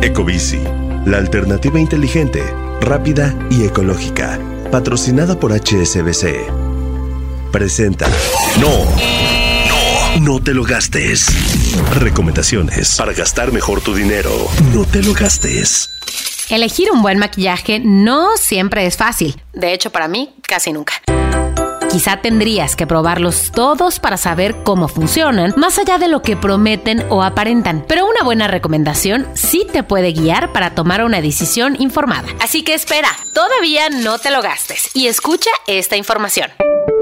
Ecobici, la alternativa inteligente, rápida y ecológica, patrocinada por HSBC. Presenta. No, no, no te lo gastes. Recomendaciones para gastar mejor tu dinero. No te lo gastes. Elegir un buen maquillaje no siempre es fácil. De hecho, para mí, casi nunca. Quizá tendrías que probarlos todos para saber cómo funcionan, más allá de lo que prometen o aparentan. Pero una buena recomendación sí te puede guiar para tomar una decisión informada. Así que espera, todavía no te lo gastes y escucha esta información.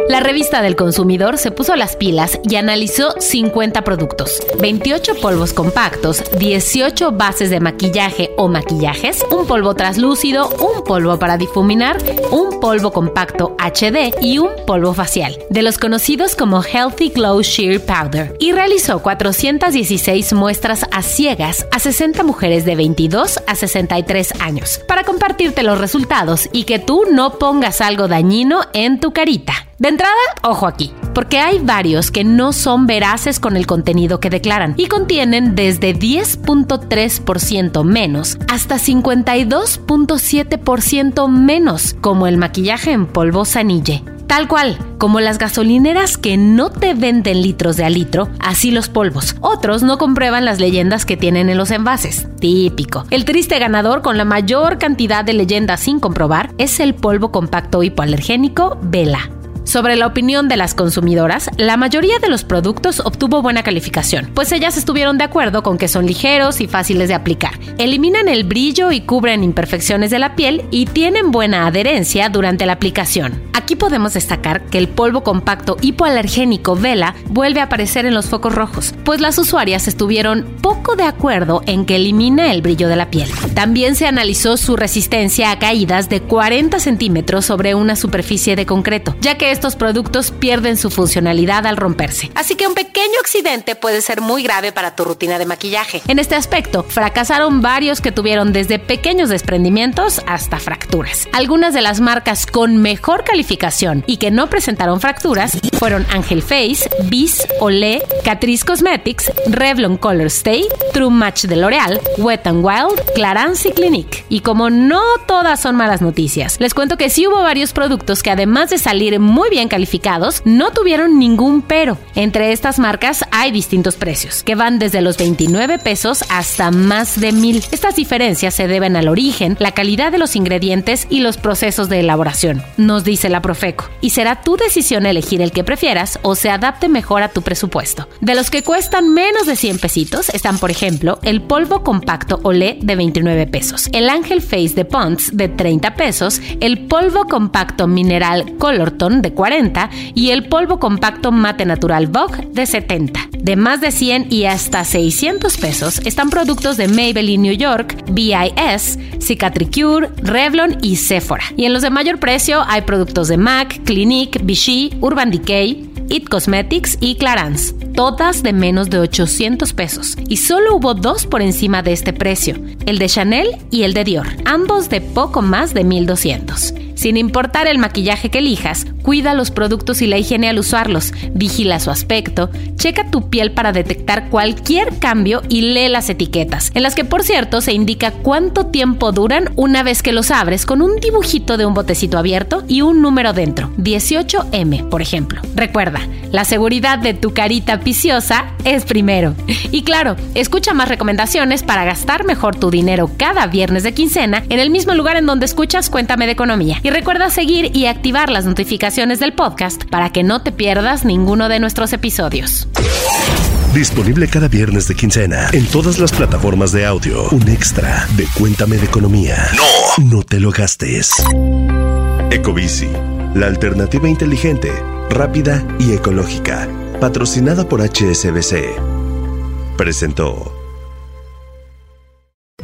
La revista del consumidor se puso las pilas y analizó 50 productos, 28 polvos compactos, 18 bases de maquillaje o maquillajes, un polvo translúcido, un polvo para difuminar, un polvo compacto HD y un polvo facial, de los conocidos como Healthy Glow Sheer Powder, y realizó 416 muestras a ciegas a 60 mujeres de 22 a 63 años, para compartirte los resultados y que tú no pongas algo dañino en tu carita. De entrada, ojo aquí, porque hay varios que no son veraces con el contenido que declaran y contienen desde 10.3% menos hasta 52.7% menos, como el maquillaje en polvo Sanille. Tal cual, como las gasolineras que no te venden litros de a litro, así los polvos. Otros no comprueban las leyendas que tienen en los envases. Típico. El triste ganador con la mayor cantidad de leyendas sin comprobar es el polvo compacto hipoalergénico Vela. Sobre la opinión de las consumidoras, la mayoría de los productos obtuvo buena calificación, pues ellas estuvieron de acuerdo con que son ligeros y fáciles de aplicar. Eliminan el brillo y cubren imperfecciones de la piel y tienen buena adherencia durante la aplicación. Aquí podemos destacar que el polvo compacto hipoalergénico Vela vuelve a aparecer en los focos rojos, pues las usuarias estuvieron poco de acuerdo en que elimina el brillo de la piel. También se analizó su resistencia a caídas de 40 centímetros sobre una superficie de concreto, ya que estos productos pierden su funcionalidad al romperse. Así que un pequeño accidente puede ser muy grave para tu rutina de maquillaje. En este aspecto, fracasaron varios que tuvieron desde pequeños desprendimientos hasta fracturas. Algunas de las marcas con mejor calificación y que no presentaron fracturas fueron Angel Face, Bis, Olé, Catrice Cosmetics, Revlon Color Stay, True Match de L'Oreal, Wet n Wild, Clarins y Clinique. Y como no todas son malas noticias, les cuento que sí hubo varios productos que además de salir muy bien calificados, no tuvieron ningún pero. Entre estas marcas hay distintos precios, que van desde los 29 pesos hasta más de mil. Estas diferencias se deben al origen, la calidad de los ingredientes y los procesos de elaboración, nos dice la Profeco. Y será tu decisión elegir el que prefieras o se adapte mejor a tu presupuesto. De los que cuestan menos de 100 pesitos están, por ejemplo, el polvo compacto Olé de 29 pesos, el Angel Face de Pond's de 30 pesos, el polvo compacto mineral Colorton de 40 y el polvo compacto mate natural Vogue de 70. De más de 100 y hasta 600 pesos están productos de Maybelline New York, BIS, Cicatricure, Revlon y Sephora. Y en los de mayor precio hay productos de MAC, Clinique, Vichy, Urban Decay, It Cosmetics y Clarins, todas de menos de 800 pesos. Y solo hubo dos por encima de este precio, el de Chanel y el de Dior, ambos de poco más de 1200. Sin importar el maquillaje que elijas, cuida los productos y la higiene al usarlos, vigila su aspecto, checa tu piel para detectar cualquier cambio y lee las etiquetas, en las que por cierto se indica cuánto tiempo duran una vez que los abres con un dibujito de un botecito abierto y un número dentro, 18M por ejemplo. Recuerda, la seguridad de tu carita viciosa es primero. Y claro, escucha más recomendaciones para gastar mejor tu dinero cada viernes de quincena en el mismo lugar en donde escuchas Cuéntame de Economía. Y recuerda seguir y activar las notificaciones del podcast para que no te pierdas ninguno de nuestros episodios. Disponible cada viernes de quincena en todas las plataformas de audio. Un extra de Cuéntame de Economía. No, no te lo gastes. Ecobici, la alternativa inteligente, rápida y ecológica, patrocinada por HSBC. Presentó.